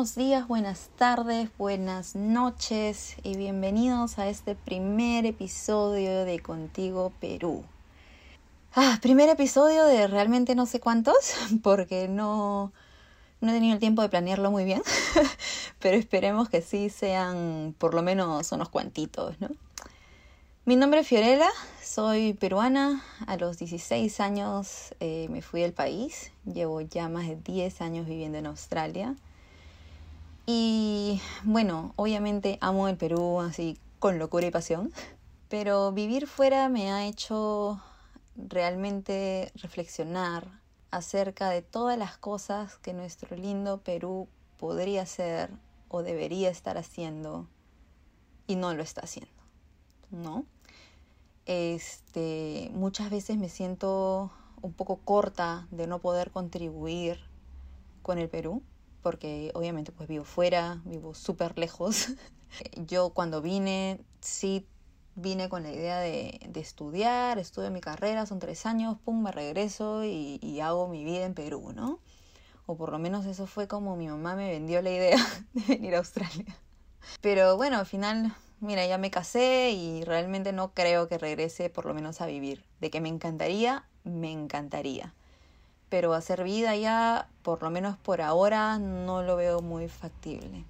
Buenos días, buenas tardes, buenas noches y bienvenidos a este primer episodio de Contigo Perú. Ah, primer episodio de realmente no sé cuántos, porque no, no he tenido el tiempo de planearlo muy bien, pero esperemos que sí sean por lo menos unos cuantitos, ¿no? Mi nombre es Fiorella, soy peruana, a los 16 años eh, me fui del país, llevo ya más de 10 años viviendo en Australia. Y bueno, obviamente amo el Perú así con locura y pasión, pero vivir fuera me ha hecho realmente reflexionar acerca de todas las cosas que nuestro lindo Perú podría hacer o debería estar haciendo y no lo está haciendo, ¿no? Este, muchas veces me siento un poco corta de no poder contribuir con el Perú porque obviamente pues vivo fuera, vivo súper lejos. Yo cuando vine, sí vine con la idea de, de, estudiar, estudio mi carrera, son tres años, pum, me regreso y, y, hago mi vida en Perú, ¿no? O por lo menos eso fue como mi mamá me vendió la idea de venir a Australia. Pero bueno, al final, mira, ya me casé y realmente no creo que regrese por lo menos a vivir. De que me encantaría, me encantaría pero hacer vida ya, por lo menos por ahora, no lo veo muy factible.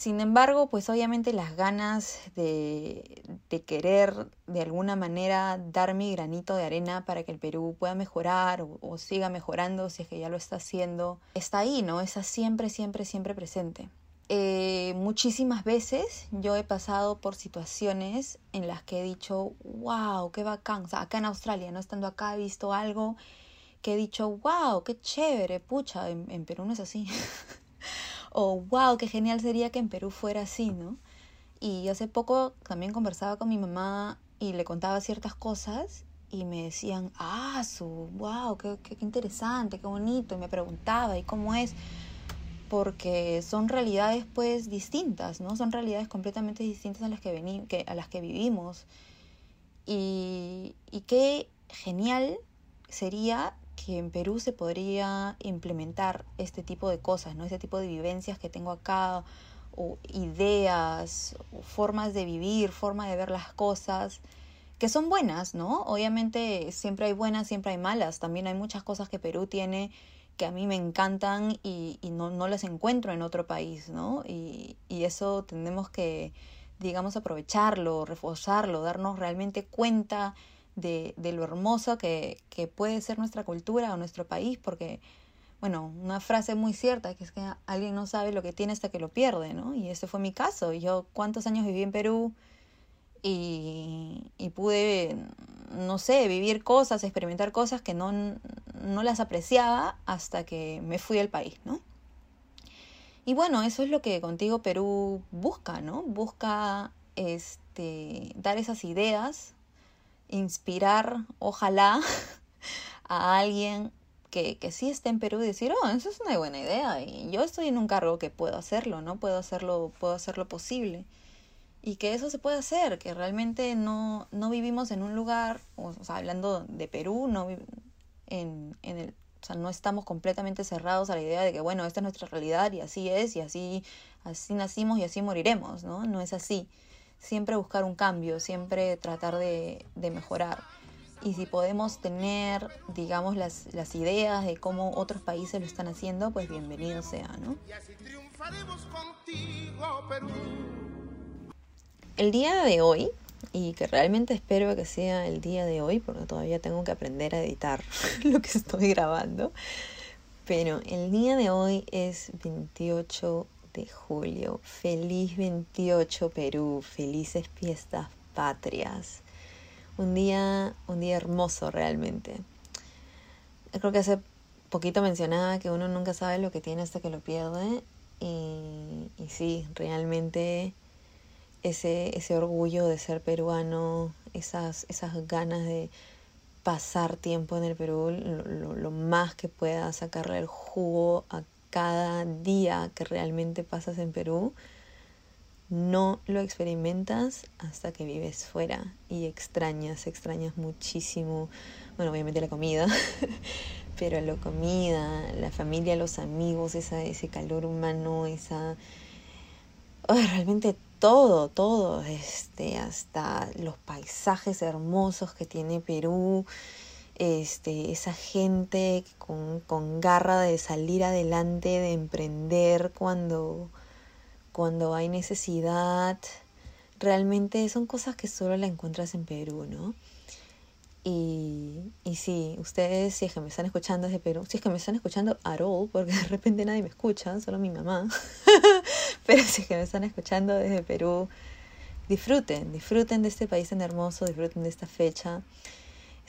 Sin embargo, pues obviamente las ganas de, de, querer de alguna manera dar mi granito de arena para que el Perú pueda mejorar o, siga mejorando si es que ya lo está haciendo, está ahí, ¿no? Está siempre, siempre, siempre presente. Eh, muchísimas veces yo he pasado por situaciones en las que he dicho, wow, qué bacán, o sea, acá en Australia, no estando acá, he visto algo que he dicho, wow, qué chévere, pucha, en, Perú no es así. o wow, qué genial sería que en Perú fuera así, ¿no? Y hace poco también conversaba con mi mamá y le contaba ciertas cosas y me decían, ah, su, wow, qué, qué, interesante, qué bonito. Y me preguntaba, ¿y cómo es? Porque son realidades pues distintas, ¿no? Son realidades completamente distintas a las que, vení, que, a las que vivimos. Y, y qué genial sería que en Perú se podría implementar este tipo de cosas, ¿no? Este tipo de vivencias que tengo acá, o ideas, o formas de vivir, forma de ver las cosas, que son buenas, ¿no? Obviamente siempre hay buenas, siempre hay malas. También hay muchas cosas que Perú tiene que a mí me encantan y, no, no, las encuentro en otro país, ¿no? Y, y eso tenemos que, digamos, aprovecharlo, reforzarlo, darnos realmente cuenta de, lo hermoso que, que, puede ser nuestra cultura o nuestro país, porque, bueno, una frase muy cierta, que es que alguien no sabe lo que tiene hasta que lo pierde, ¿no? Y ese fue mi caso. Yo cuántos años viví en Perú y, y pude, no sé, vivir cosas, experimentar cosas que no, no las apreciaba hasta que me fui al país, ¿no? Y bueno, eso es lo que contigo Perú busca, ¿no? Busca este, dar esas ideas inspirar, ojalá, a alguien que, que sí esté en Perú y decir, oh, eso es una buena idea y yo estoy en un cargo que puedo hacerlo, ¿no? Puedo hacerlo, puedo hacerlo posible. Y que eso se puede hacer, que realmente no, no vivimos en un lugar, o sea, hablando de Perú, no en, en el, o sea, no estamos completamente cerrados a la idea de que, bueno, esta es nuestra realidad y así es, y así, así nacimos y así moriremos, ¿no? No es así siempre buscar un cambio, siempre tratar de, mejorar. Y si podemos tener, digamos, las, las, ideas de cómo otros países lo están haciendo, pues bienvenido sea, ¿no? El día de hoy, y que realmente espero que sea el día de hoy, porque todavía tengo que aprender a editar lo que estoy grabando, pero el día de hoy es 28 de julio. Feliz 28 Perú, felices fiestas patrias. Un día, un día hermoso realmente. Creo que hace poquito mencionaba que uno nunca sabe lo que tiene hasta que lo pierde. Y, sí, realmente ese, ese orgullo de ser peruano, esas, esas ganas de pasar tiempo en el Perú, lo, lo, lo más que pueda sacarle el jugo a cada día que realmente pasas en Perú, no lo experimentas hasta que vives fuera y extrañas, extrañas muchísimo, bueno, obviamente la comida, pero la comida, la familia, los amigos, ese calor humano, esa... realmente todo, todo, este, hasta los paisajes hermosos que tiene Perú, este, esa gente con, con garra de salir adelante, de emprender cuando, cuando hay necesidad. Realmente son cosas que solo la encuentras en Perú, ¿no? Y, y sí, ustedes, si es que me están escuchando desde Perú, si es que me están escuchando at all, porque de repente nadie me escucha, solo mi mamá, pero si es que me están escuchando desde Perú, disfruten, disfruten de este país tan hermoso, disfruten de esta fecha.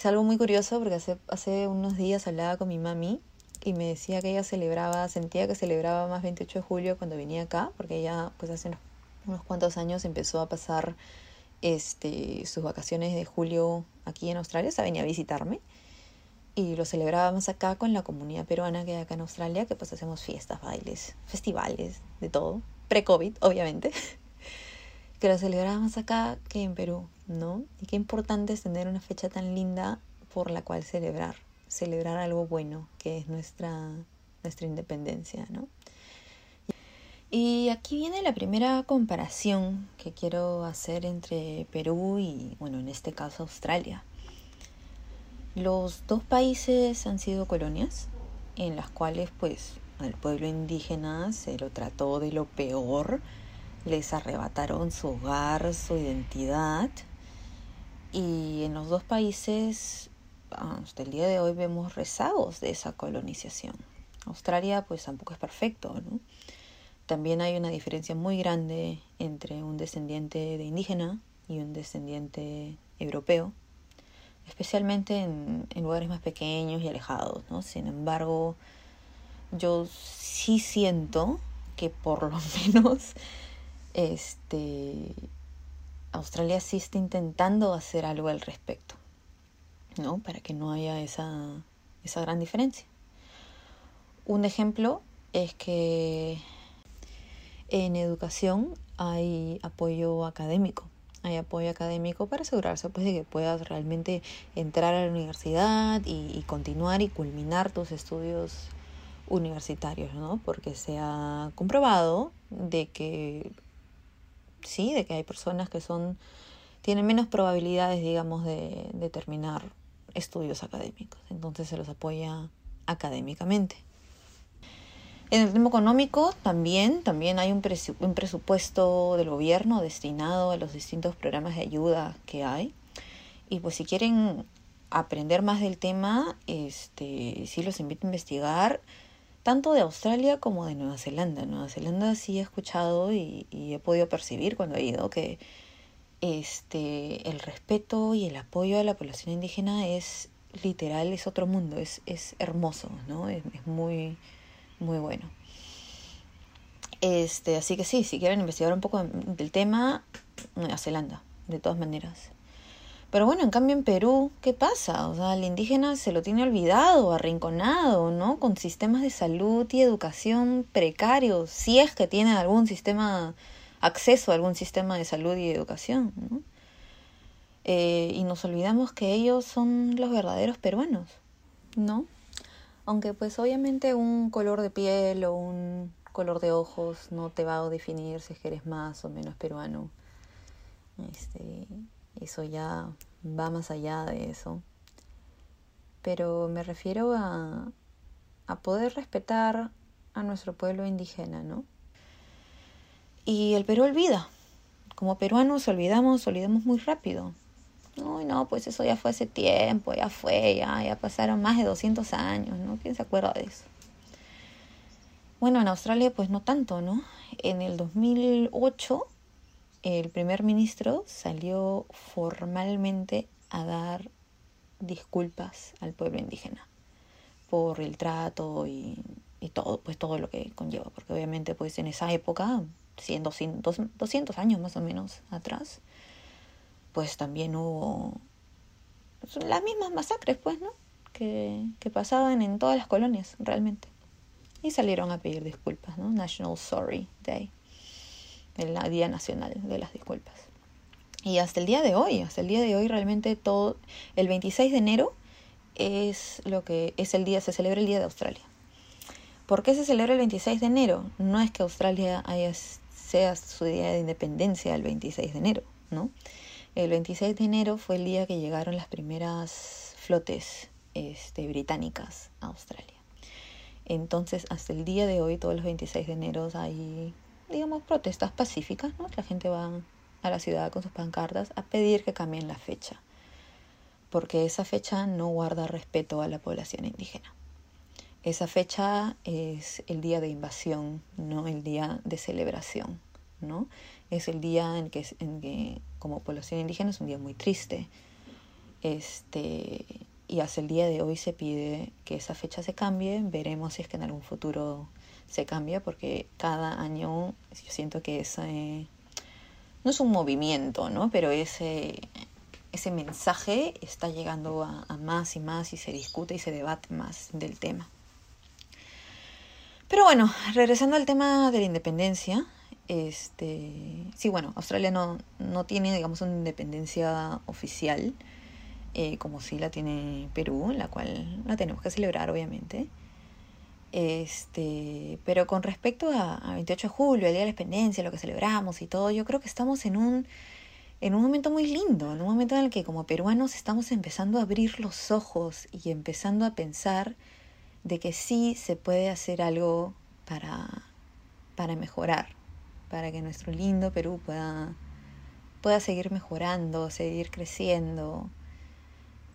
Es algo muy curioso porque hace, hace unos días hablaba con mi mami y me decía que ella celebraba, sentía que celebraba más 28 de julio cuando venía acá, porque ella pues hace unos, cuantos años empezó a pasar este, sus vacaciones de julio aquí en Australia, o sea, venía a visitarme y lo celebrábamos acá con la comunidad peruana que hay acá en Australia, que pues hacemos fiestas, bailes, festivales, de todo, pre-COVID, obviamente, que lo celebrábamos acá que en Perú, ¿no? Y qué importante es tener una fecha tan linda por la cual celebrar, celebrar algo bueno, que es nuestra, nuestra independencia, ¿no? Y aquí viene la primera comparación que quiero hacer entre Perú y, bueno, en este caso Australia. Los dos países han sido colonias en las cuales pues al pueblo indígena se lo trató de lo peor, les arrebataron su hogar, su identidad y en los dos países hasta el día de hoy vemos rezagos de esa colonización. Australia pues tampoco es perfecto, ¿no? También hay una diferencia muy grande entre un descendiente de indígena y un descendiente europeo, especialmente en, lugares más pequeños y alejados. ¿no? Sin embargo, yo sí siento que por lo menos este, Australia sí está intentando hacer algo al respecto, ¿no? Para que no haya esa, esa gran diferencia. Un ejemplo es que en educación hay apoyo académico. Hay apoyo académico para asegurarse pues, de que puedas realmente entrar a la universidad y, continuar y culminar tus estudios universitarios, ¿no? Porque se ha comprobado de que sí, de que hay personas que son tienen menos probabilidades, digamos, de, de terminar estudios académicos. Entonces se los apoya académicamente. En el tema económico también, también hay un, presupuesto del gobierno destinado a los distintos programas de ayuda que hay. Y pues si quieren aprender más del tema, este, sí los invito a investigar tanto de Australia como de Nueva Zelanda. Nueva Zelanda sí he escuchado y, he podido percibir cuando he ido que este, el respeto y el apoyo a la población indígena es literal, es otro mundo, es, es hermoso, ¿no? es muy muy bueno. Este, así que sí, si quieren investigar un poco del tema, Nueva Zelanda, de todas maneras. Pero bueno, en cambio en Perú, ¿qué pasa? O sea, el indígena se lo tiene olvidado, arrinconado, ¿no? Con sistemas de salud y educación precarios, si es que tienen algún sistema, acceso a algún sistema de salud y educación, ¿no? Eh, y nos olvidamos que ellos son los verdaderos peruanos, ¿no? Aunque pues obviamente un color de piel o un color de ojos no te va a definir si eres más o menos peruano. Este, eso ya va más allá de eso. Pero me refiero a, a poder respetar a nuestro pueblo indígena, ¿no? Y el Perú olvida. Como peruanos olvidamos, olvidamos muy rápido. Uy, no, pues eso ya fue hace tiempo, ya fue, ya, ya pasaron más de 200 años, ¿no? ¿Quién se acuerda de eso? Bueno, en Australia pues no tanto, ¿no? En el 2008 el primer ministro salió formalmente a dar disculpas al pueblo indígena por el trato y, todo, pues todo lo que conlleva, porque obviamente pues en esa época, siendo 200 años más o menos atrás, pues también hubo las mismas masacres, pues, ¿no? Que, que pasaban en todas las colonias, realmente. Y salieron a pedir disculpas, ¿no? National Sorry Day, el Día Nacional de las Disculpas. Y hasta el día de hoy, hasta el día de hoy realmente todo, el 26 de enero es lo que es el día, se celebra el Día de Australia. ¿Por qué se celebra el 26 de enero? No es que Australia haya, sea su día de independencia el 26 de enero, ¿no? El 26 de enero fue el día que llegaron las primeras flotes este, británicas a Australia. Entonces, hasta el día de hoy, todos los 26 de enero hay, digamos, protestas pacíficas, ¿no? La gente va a la ciudad con sus pancartas a pedir que cambien la fecha, porque esa fecha no guarda respeto a la población indígena. Esa fecha es el día de invasión, no el día de celebración, ¿no? Es el día en que, en que como población indígena es un día muy triste. Este, y hasta el día de hoy se pide que esa fecha se cambie. Veremos si es que en algún futuro se cambia, porque cada año yo siento que ese no es un movimiento, ¿no? Pero ese, ese mensaje está llegando a, a más y más y se discute y se debate más del tema. Pero bueno, regresando al tema de la independencia, este, sí, bueno, Australia no, no tiene, digamos, una independencia oficial, eh, como sí la tiene Perú, la cual la tenemos que celebrar, obviamente. Este, pero con respecto a, 28 de julio, el Día de la Independencia, lo que celebramos y todo, yo creo que estamos en un, en un momento muy lindo, en un momento en el que como peruanos estamos empezando a abrir los ojos y empezando a pensar de que sí se puede hacer algo para, para mejorar, para que nuestro lindo Perú pueda, pueda seguir mejorando, seguir creciendo,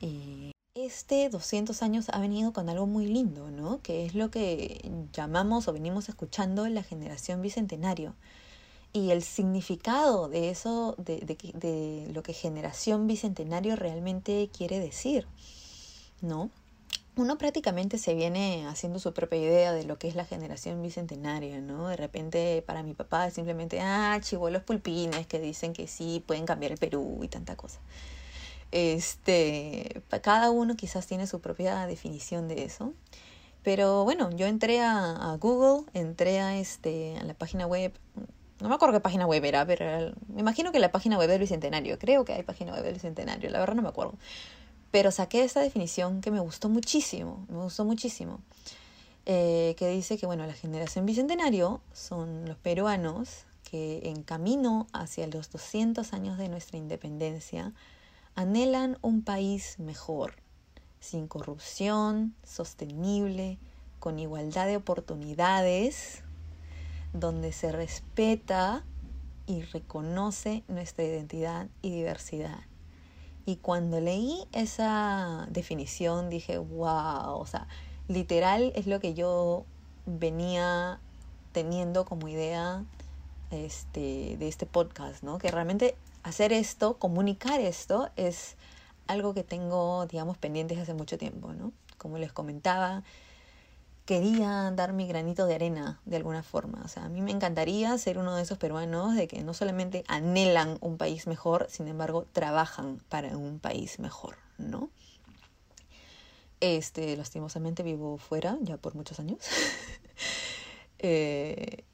y este 200 años ha venido con algo muy lindo, ¿no? Que es lo que llamamos o venimos escuchando la generación bicentenario. Y el significado de eso, de, lo que generación bicentenario realmente quiere decir, ¿no? uno prácticamente se viene haciendo su propia idea de lo que es la generación bicentenaria, ¿no? De repente para mi papá es simplemente, ah, chivolos pulpines que dicen que sí, pueden cambiar el Perú y tanta cosa. Este, cada uno quizás tiene su propia definición de eso. Pero bueno, yo entré a, Google, entré a, este, a la página web, no me acuerdo qué página web era, pero me imagino que la página web del Bicentenario, creo que hay página web del Bicentenario, la verdad no me acuerdo. Pero saqué esta definición que me gustó muchísimo, me gustó muchísimo, eh, que dice que bueno, la generación Bicentenario son los peruanos que en camino hacia los 200 años de nuestra independencia, anhelan un país mejor, sin corrupción, sostenible, con igualdad de oportunidades, donde se respeta y reconoce nuestra identidad y diversidad. Y cuando leí esa definición dije, wow, o sea, literal es lo que yo venía teniendo como idea este, de este podcast, ¿no? Que realmente hacer esto, comunicar esto, es algo que tengo, digamos, pendientes hace mucho tiempo, ¿no? Como les comentaba, quería dar mi granito de arena de alguna forma. O sea, a mí me encantaría ser uno de esos peruanos de que no solamente anhelan un país mejor, sin embargo, trabajan para un país mejor, ¿no? Este, lastimosamente vivo fuera ya por muchos años. eh,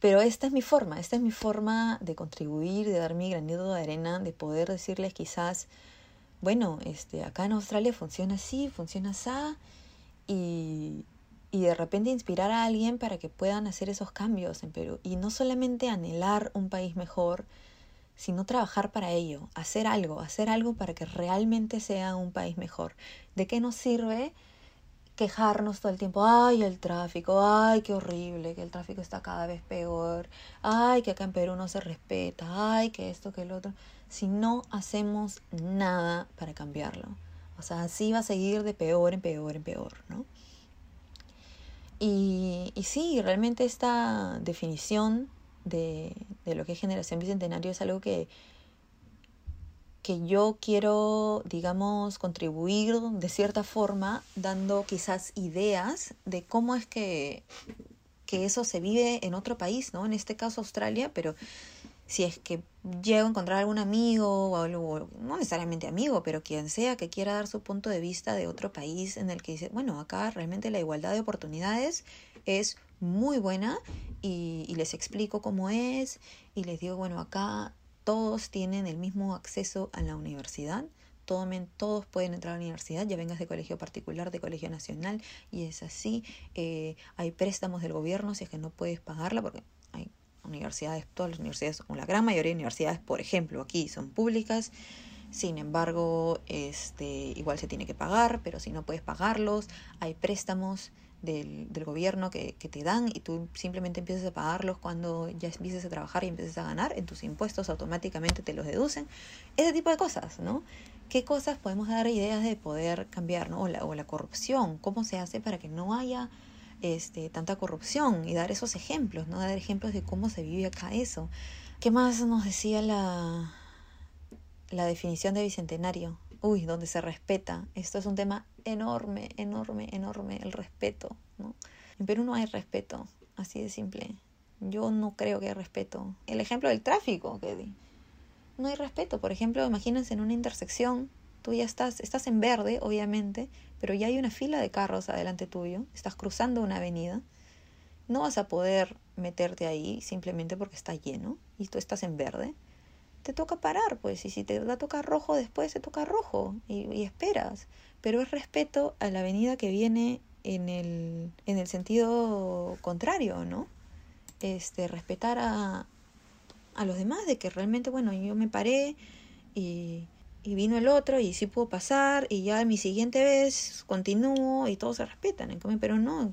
pero esta es mi forma, esta es mi forma de contribuir, de dar mi granito de arena, de poder decirles quizás, bueno, este, acá en Australia funciona así, funciona así, y, y de repente inspirar a alguien para que puedan hacer esos cambios en Perú. Y no solamente anhelar un país mejor, sino trabajar para ello, hacer algo, hacer algo para que realmente sea un país mejor. ¿De qué nos sirve? Quejarnos todo el tiempo, ay, el tráfico, ay, qué horrible, que el tráfico está cada vez peor, ay, que acá en Perú no se respeta, ay, que esto, que el otro, si no hacemos nada para cambiarlo. O sea, así va a seguir de peor en peor en peor, ¿no? Y, sí, realmente esta definición de, de lo que es generación bicentenario es algo que que yo quiero, digamos, contribuir de cierta forma, dando quizás ideas de cómo es que, que eso se vive en otro país, ¿no? En este caso Australia, pero si es que llego a encontrar algún amigo o algo, no necesariamente amigo, pero quien sea que quiera dar su punto de vista de otro país en el que dice, bueno, acá realmente la igualdad de oportunidades es muy buena y, y les explico cómo es y les digo, bueno, acá todos tienen el mismo acceso a la universidad, todos pueden entrar a la universidad, ya vengas de colegio particular, de colegio nacional, y es así. Eh, hay préstamos del gobierno si es que no puedes pagarla, porque hay universidades, todas las universidades, o la gran mayoría de universidades, por ejemplo, aquí son públicas. Sin embargo, este, igual se tiene que pagar, pero si no puedes pagarlos, hay préstamos del, del gobierno que, que, te dan y tú simplemente empiezas a pagarlos cuando ya empieces a trabajar y empieces a ganar, en tus impuestos automáticamente te los deducen. Ese tipo de cosas, ¿no? ¿Qué cosas podemos dar ideas de poder cambiar, ¿no? O la, o la corrupción, ¿cómo se hace para que no haya este, tanta corrupción? Y dar esos ejemplos, ¿no? Dar ejemplos de cómo se vive acá eso. ¿Qué más nos decía la, la definición de bicentenario? Uy, donde se respeta. Esto es un tema enorme, enorme, enorme, el respeto, ¿no? En Perú no hay respeto, así de simple. Yo no creo que haya respeto. El ejemplo del tráfico que di. No hay respeto. Por ejemplo, imagínense en una intersección, tú ya estás, estás en verde, obviamente, pero ya hay una fila de carros adelante tuyo, estás cruzando una avenida. No vas a poder meterte ahí simplemente porque está lleno y tú estás en verde te toca parar, pues, y si te va a tocar rojo después, te toca rojo, y, esperas. Pero es respeto a la avenida que viene en el, en el sentido contrario, ¿no? Este, respetar a, a los demás, de que realmente, bueno, yo me paré y, y vino el otro y sí puedo pasar y ya mi siguiente vez continúo y todos se respetan. En cambio, pero no,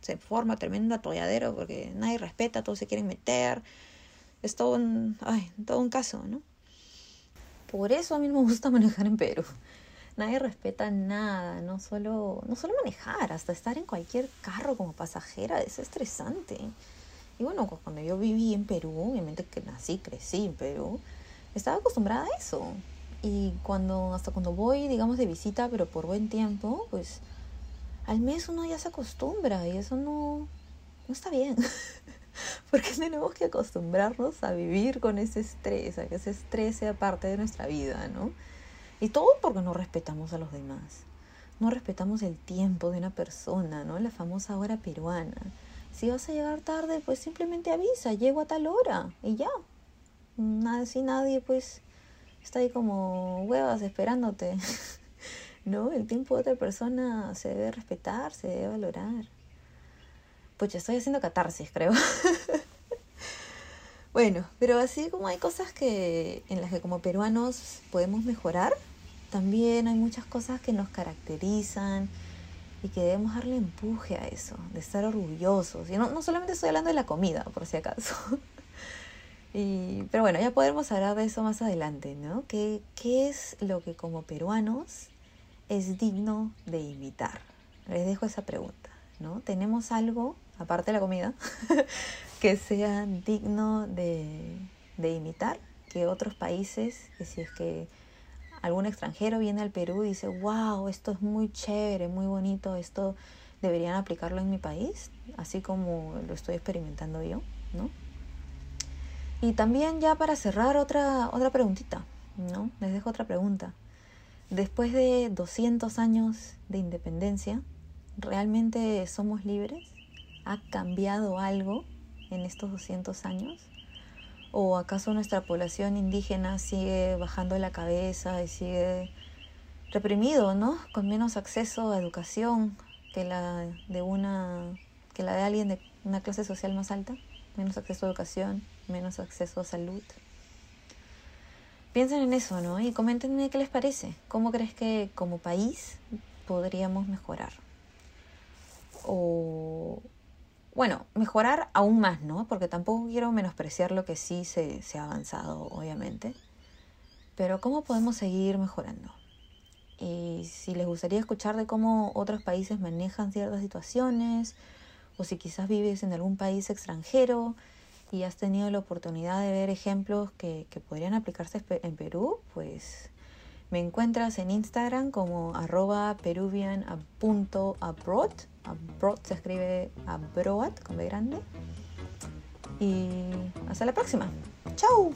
se forma tremendo atolladero porque nadie respeta, todos se quieren meter es todo un, ay, todo un caso, ¿no? Por eso a mí me gusta manejar en Perú. Nadie respeta nada, no solo, no solo manejar, hasta estar en cualquier carro como pasajera es estresante. Y bueno, cuando yo viví en Perú, obviamente que nací, crecí en Perú, estaba acostumbrada a eso. Y cuando, hasta cuando voy, digamos, de visita, pero por buen tiempo, pues al mes uno ya se acostumbra y eso no, no está bien. porque tenemos que acostumbrarnos a vivir con ese estrés, a que ese estrés sea parte de nuestra vida, ¿no? Y todo porque no respetamos a los demás. No respetamos el tiempo de una persona, ¿no? La famosa hora peruana. Si vas a llegar tarde, pues simplemente avisa, llego a tal hora y ya. Nada, si nadie, pues, está ahí como huevas esperándote. ¿No? El tiempo de otra persona se debe respetar, se debe valorar. Pues estoy haciendo catarsis, creo. bueno, pero así como hay cosas que en las que como peruanos podemos mejorar, también hay muchas cosas que nos caracterizan y que debemos darle empuje a eso, de estar orgullosos. Y no, no solamente estoy hablando de la comida, por si acaso. y, pero bueno, ya podremos hablar de eso más adelante, ¿no? ¿Qué, ¿Qué es lo que como peruanos es digno de imitar? Les dejo esa pregunta, ¿no? ¿Tenemos algo aparte de la comida, que sea digno de, imitar, que otros países, que si es que algún extranjero viene al Perú y dice, wow, esto es muy chévere, muy bonito, esto deberían aplicarlo en mi país, así como lo estoy experimentando yo, ¿no? Y también ya para cerrar otra, otra preguntita, ¿no? Les dejo otra pregunta. Después de 200 años de independencia, ¿realmente somos libres? ¿Ha cambiado algo en estos 200 años? ¿O acaso nuestra población indígena sigue bajando la cabeza y sigue reprimido, ¿no? Con menos acceso a educación que la de una que la de alguien de una clase social más alta, menos acceso a educación, menos acceso a salud. Piensen en eso, ¿no? Y coméntenme qué les parece. ¿Cómo crees que como país podríamos mejorar? O, bueno, mejorar aún más, ¿no? Porque tampoco quiero menospreciar lo que sí se, se ha avanzado, obviamente. Pero ¿cómo podemos seguir mejorando? Y si les gustaría escuchar de cómo otros países manejan ciertas situaciones, o si quizás vives en algún país extranjero y has tenido la oportunidad de ver ejemplos que, que podrían aplicarse en Perú, pues me encuentras en Instagram como arroba peruvian.abroad. Abroad se escribe Abroad con B grande. Y hasta la próxima. ¡Chao!